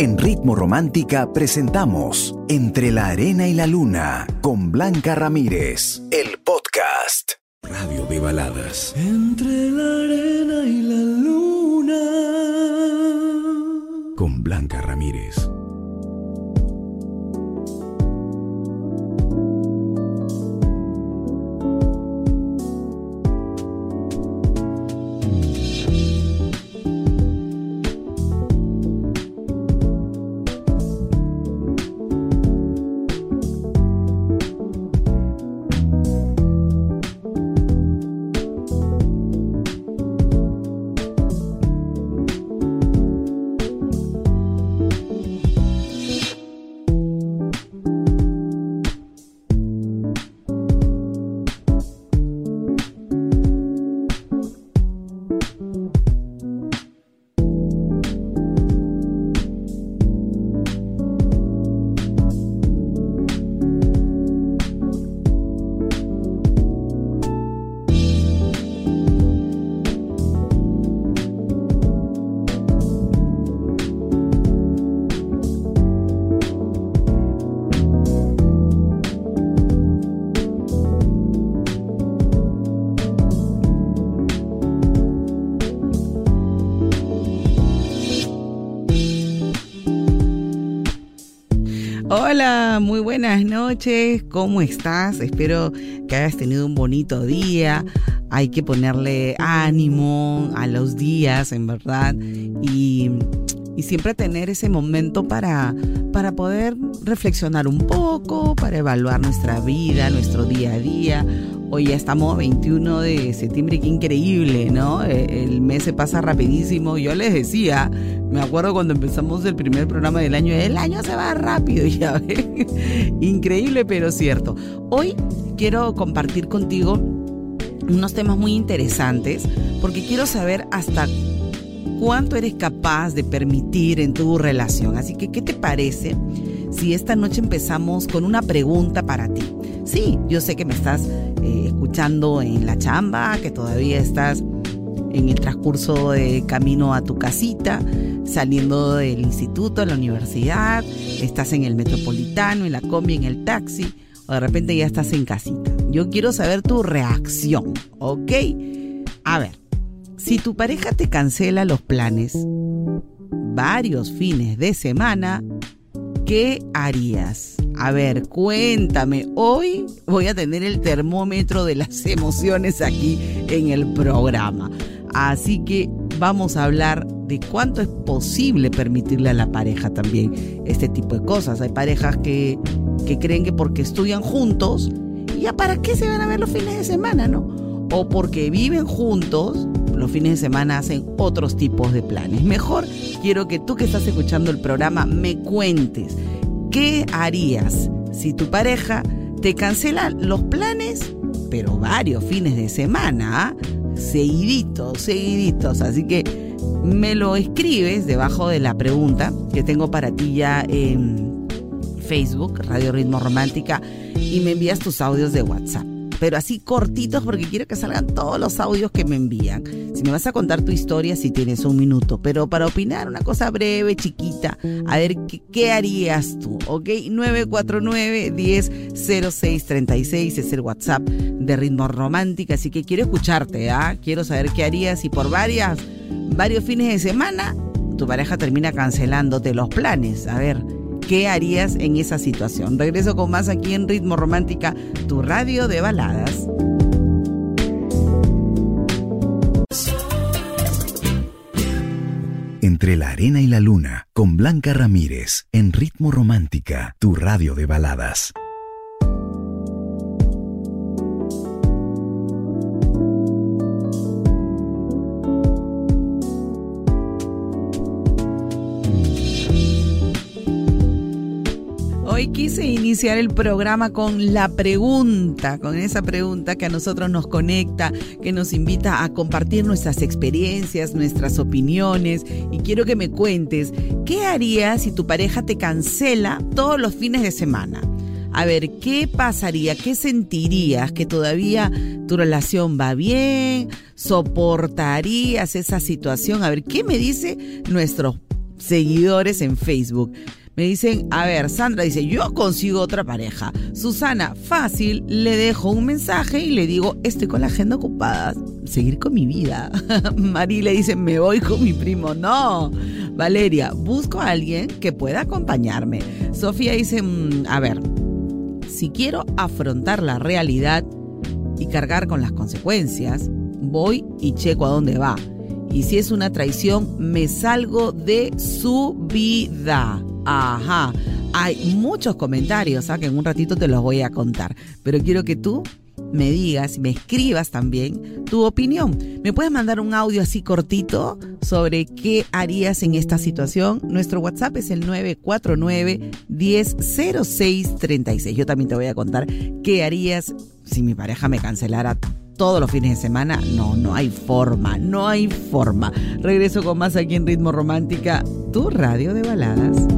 En Ritmo Romántica presentamos Entre la Arena y la Luna con Blanca Ramírez, el podcast. Radio de baladas. Entre la arena y la luna. Con Blanca Ramírez. Hola, muy buenas noches. ¿Cómo estás? Espero que hayas tenido un bonito día. Hay que ponerle ánimo a los días, en verdad. Y, y siempre tener ese momento para, para poder reflexionar un poco, para evaluar nuestra vida, nuestro día a día. Hoy ya estamos 21 de septiembre, qué increíble, ¿no? E, el mes se pasa rapidísimo. Yo les decía, me acuerdo cuando empezamos el primer programa del año, el año se va rápido, ya ven. Increíble, pero cierto. Hoy quiero compartir contigo unos temas muy interesantes porque quiero saber hasta cuánto eres capaz de permitir en tu relación. Así que, ¿qué te parece si esta noche empezamos con una pregunta para ti? Sí, yo sé que me estás eh, escuchando en la chamba, que todavía estás en el transcurso de camino a tu casita, saliendo del instituto, a la universidad, estás en el metropolitano, en la combi, en el taxi, o de repente ya estás en casita. Yo quiero saber tu reacción, ¿ok? A ver, si tu pareja te cancela los planes varios fines de semana, ¿qué harías? A ver, cuéntame. Hoy voy a tener el termómetro de las emociones aquí en el programa. Así que vamos a hablar de cuánto es posible permitirle a la pareja también este tipo de cosas. Hay parejas que, que creen que porque estudian juntos, ¿ya para qué se van a ver los fines de semana, no? O porque viven juntos, los fines de semana hacen otros tipos de planes. Mejor quiero que tú que estás escuchando el programa me cuentes qué harías si tu pareja te cancela los planes, pero varios fines de semana, seguiditos, seguiditos. Así que me lo escribes debajo de la pregunta que tengo para ti ya en Facebook, Radio Ritmo Romántica, y me envías tus audios de WhatsApp pero así cortitos porque quiero que salgan todos los audios que me envían. Si me vas a contar tu historia, si tienes un minuto, pero para opinar una cosa breve, chiquita, a ver qué, harías tú, ¿ok? 949-100636 es el WhatsApp de Ritmo Romántica, así que quiero escucharte, ¿ah? Quiero saber qué harías y por varias, varios fines de semana tu pareja termina cancelándote los planes. A ver, ¿Qué harías en esa situación? Regreso con más aquí en Ritmo Romántica, tu radio de baladas. Entre la arena y la luna, con Blanca Ramírez, en Ritmo Romántica, tu radio de baladas. Quise iniciar el programa con la pregunta, con esa pregunta que a nosotros nos conecta, que nos invita a compartir nuestras experiencias, nuestras opiniones. Y quiero que me cuentes, ¿qué harías si tu pareja te cancela todos los fines de semana? A ver, ¿qué pasaría? ¿Qué sentirías? ¿Que todavía tu relación va bien? ¿Soportarías esa situación? A ver, ¿qué me dice nuestros seguidores en Facebook. Me dicen, a ver, Sandra dice, yo consigo otra pareja. Susana, fácil, le dejo un mensaje y le digo, estoy con la agenda ocupada, seguir con mi vida. Mari le dice, me voy con mi primo. No, Valeria, busco a alguien que pueda acompañarme. Sofía dice, mm, a ver, si quiero afrontar la realidad y cargar con las consecuencias, voy y checo a dónde va. Y si es una traición, me salgo de su vida. Ajá. Hay muchos comentarios ¿ah? que en un ratito te los voy a contar, pero quiero que tú me digas, me escribas también tu opinión. Me puedes mandar un audio así cortito sobre qué harías en esta situación. Nuestro WhatsApp es el 949 100636. Yo también te voy a contar qué harías si mi pareja me cancelara todos los fines de semana. No, no hay forma, no hay forma. Regreso con más aquí en Ritmo Romántica, tu radio de baladas.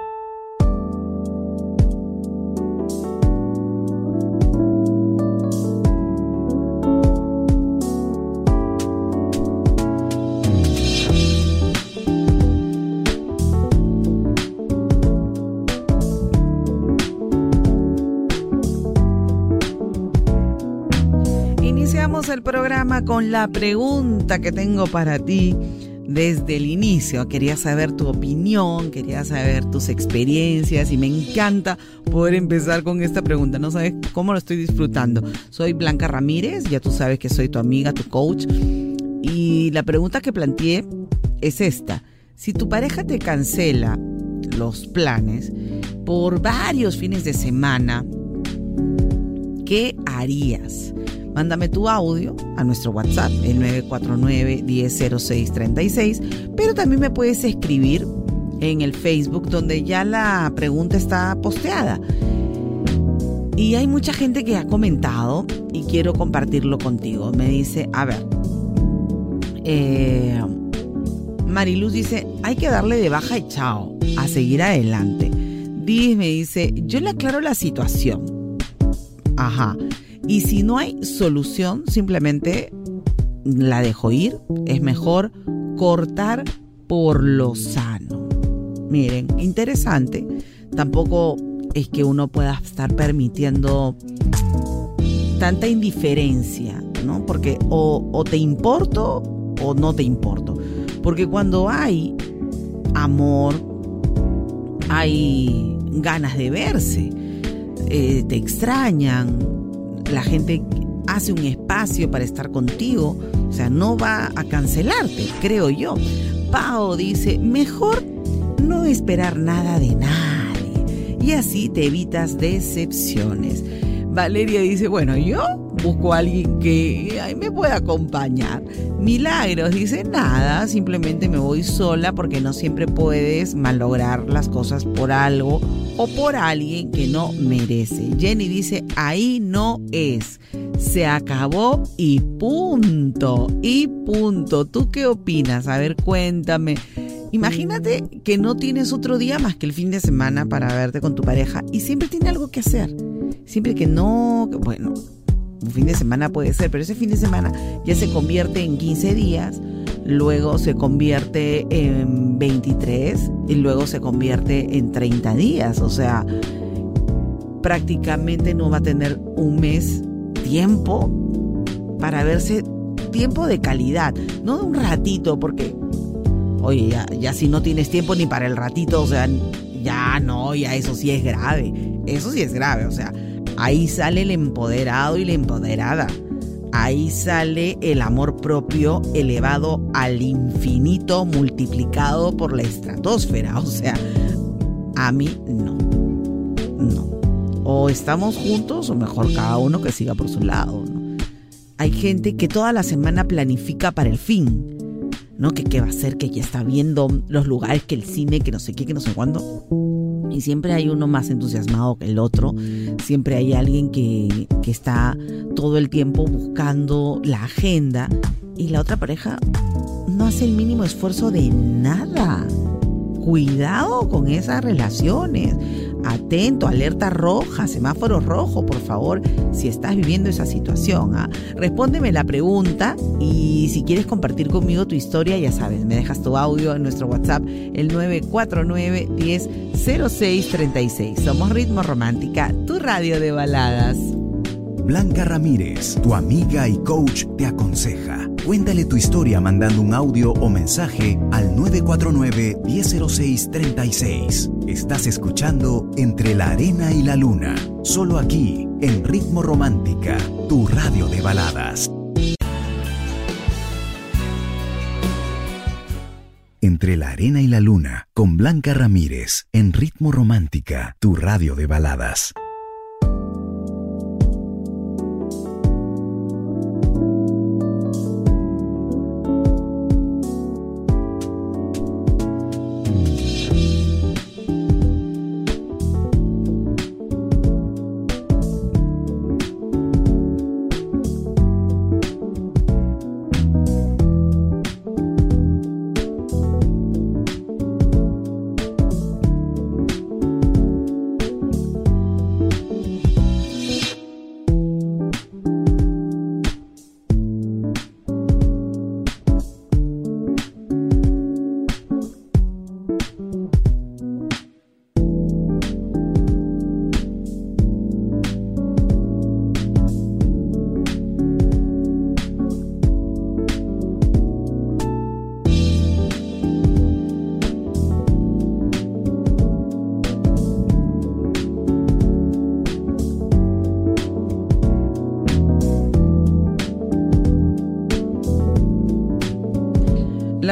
Con la pregunta que tengo para ti desde el inicio. Quería saber tu opinión, quería saber tus experiencias y me encanta poder empezar con esta pregunta. No sabes cómo lo estoy disfrutando. Soy Blanca Ramírez, ya tú sabes que soy tu amiga, tu coach. Y la pregunta que planteé es esta. Si tu pareja te cancela los planes por varios fines de semana, ¿qué harías? Mándame tu audio a nuestro WhatsApp, el 949-100636, pero también me puedes escribir en el Facebook donde ya la pregunta está posteada. Y hay mucha gente que ha comentado y quiero compartirlo contigo. Me dice, a ver, eh, Mariluz dice, hay que darle de baja y chao, a seguir adelante. Diz me dice, yo le aclaro la situación. Ajá. Y si no hay solución, simplemente la dejo ir. Es mejor cortar por lo sano. Miren, interesante. Tampoco es que uno pueda estar permitiendo tanta indiferencia, ¿no? Porque o, te importo o no te importo. Porque cuando hay amor, hay ganas de verse, eh, te extrañan, la gente hace un espacio para estar contigo, o sea, no va a cancelarte, creo yo. Pao dice, mejor no esperar nada de nadie y así te evitas decepciones. Valeria dice, bueno, yo busco a alguien que me pueda acompañar. Milagros dice, nada, simplemente me voy sola porque no siempre puedes malograr las cosas por algo o por alguien que no merece. Jenny dice, ahí no es. Se acabó y punto. Y punto. ¿Tú qué opinas? A ver, cuéntame. Imagínate que no tienes otro día más que el fin de semana para verte con tu pareja y siempre tiene algo que hacer. Siempre que no, bueno, un fin de semana puede ser, pero ese fin de semana ya se convierte en 15 días, luego se convierte en 23 y luego se convierte en 30 días. O sea, prácticamente no va a tener un mes tiempo para verse tiempo de calidad, no de un ratito, porque, oye, ya, ya si no tienes tiempo ni para el ratito, o sea, ya no, ya eso sí es grave, eso sí es grave, o sea, Ahí sale el empoderado y la empoderada. Ahí sale el amor propio elevado al infinito multiplicado por la estratosfera. O sea, a mí no. No. O estamos juntos o mejor cada uno que siga por su lado. Hay gente que toda la semana planifica para el fin. ¿No? Que qué va a hacer, que ya está viendo los lugares, que el cine, que no sé qué, que no sé cuándo y siempre hay uno más entusiasmado que el otro, siempre hay alguien que, que está todo el tiempo buscando la agenda y la otra pareja no hace el mínimo esfuerzo de nada. Cuidado con esas relaciones. Atento, alerta roja, semáforo rojo, por favor, si estás viviendo esa situación. ¿ah? Respóndeme la pregunta y si quieres compartir conmigo tu historia, ya sabes, me dejas tu audio en nuestro WhatsApp, el 949 10 0636. Somos Ritmo Romántica, tu radio de baladas. Blanca Ramírez, tu amiga y coach, te aconseja. Cuéntale tu historia mandando un audio o mensaje al 949-100636. Estás escuchando Entre la Arena y la Luna, solo aquí, en Ritmo Romántica, tu radio de baladas. Entre la Arena y la Luna, con Blanca Ramírez, en Ritmo Romántica, tu radio de baladas.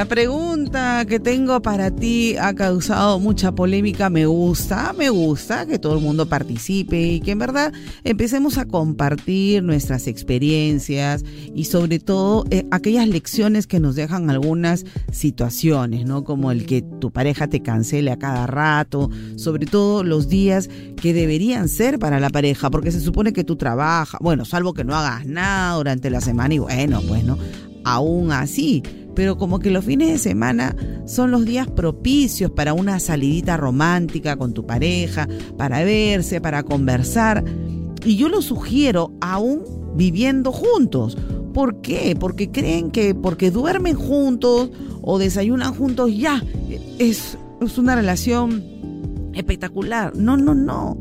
Pregunta que tengo para ti ha causado mucha polémica. Me gusta, me gusta que todo el mundo participe y que en verdad empecemos a compartir nuestras experiencias y sobre todo eh, aquellas lecciones que nos dejan algunas situaciones, ¿no? Como el que tu pareja te cancele a cada rato, sobre todo los días que deberían ser para la pareja, porque se supone que tú trabajas, bueno, salvo que no hagas nada durante la semana y bueno, pues no, aún así pero como que los fines de semana son los días propicios para una salidita romántica con tu pareja, para verse, para conversar. Y yo lo sugiero aún viviendo juntos. ¿Por qué? Porque creen que porque duermen juntos o desayunan juntos ya es, es una relación espectacular. No, no, no.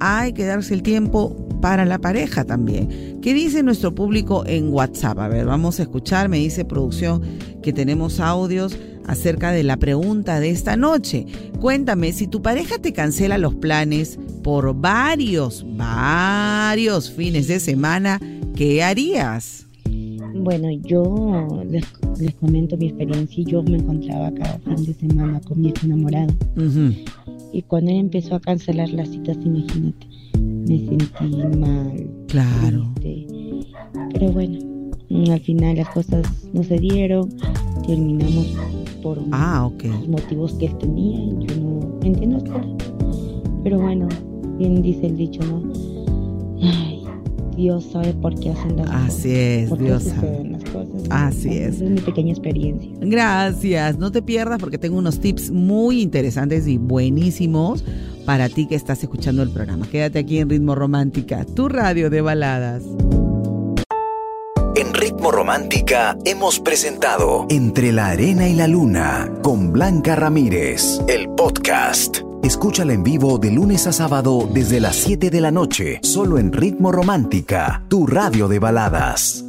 Hay que darse el tiempo para la pareja también. ¿Qué dice nuestro público en WhatsApp? A ver, vamos a escuchar, me dice producción que tenemos audios acerca de la pregunta de esta noche. Cuéntame, si tu pareja te cancela los planes por varios, varios fines de semana, ¿qué harías? Bueno, yo les, comento mi experiencia. Yo me encontraba cada fin de semana con mi ex enamorado. Y cuando él empezó a cancelar las citas, imagínate, me sentí mal. Claro. pero bueno, al final las cosas no se dieron, terminamos por ah, motivos que él tenía y yo no entiendo hasta Pero bueno, bien dice el dicho, ¿no? Ay, Dios sabe por qué hacen las cosas. Así es, Dios sabe. Cosas, Así es. Esa es mi pequeña experiencia. Gracias. No te pierdas porque tengo unos tips muy interesantes y buenísimos para ti que estás escuchando el programa. Quédate aquí en Ritmo Romántica, tu radio de baladas. En Ritmo Romántica hemos presentado Entre la Arena y la Luna con Blanca Ramírez, el podcast. Escúchala en vivo de lunes a sábado desde las 7 de la noche, solo en Ritmo Romántica, tu radio de baladas.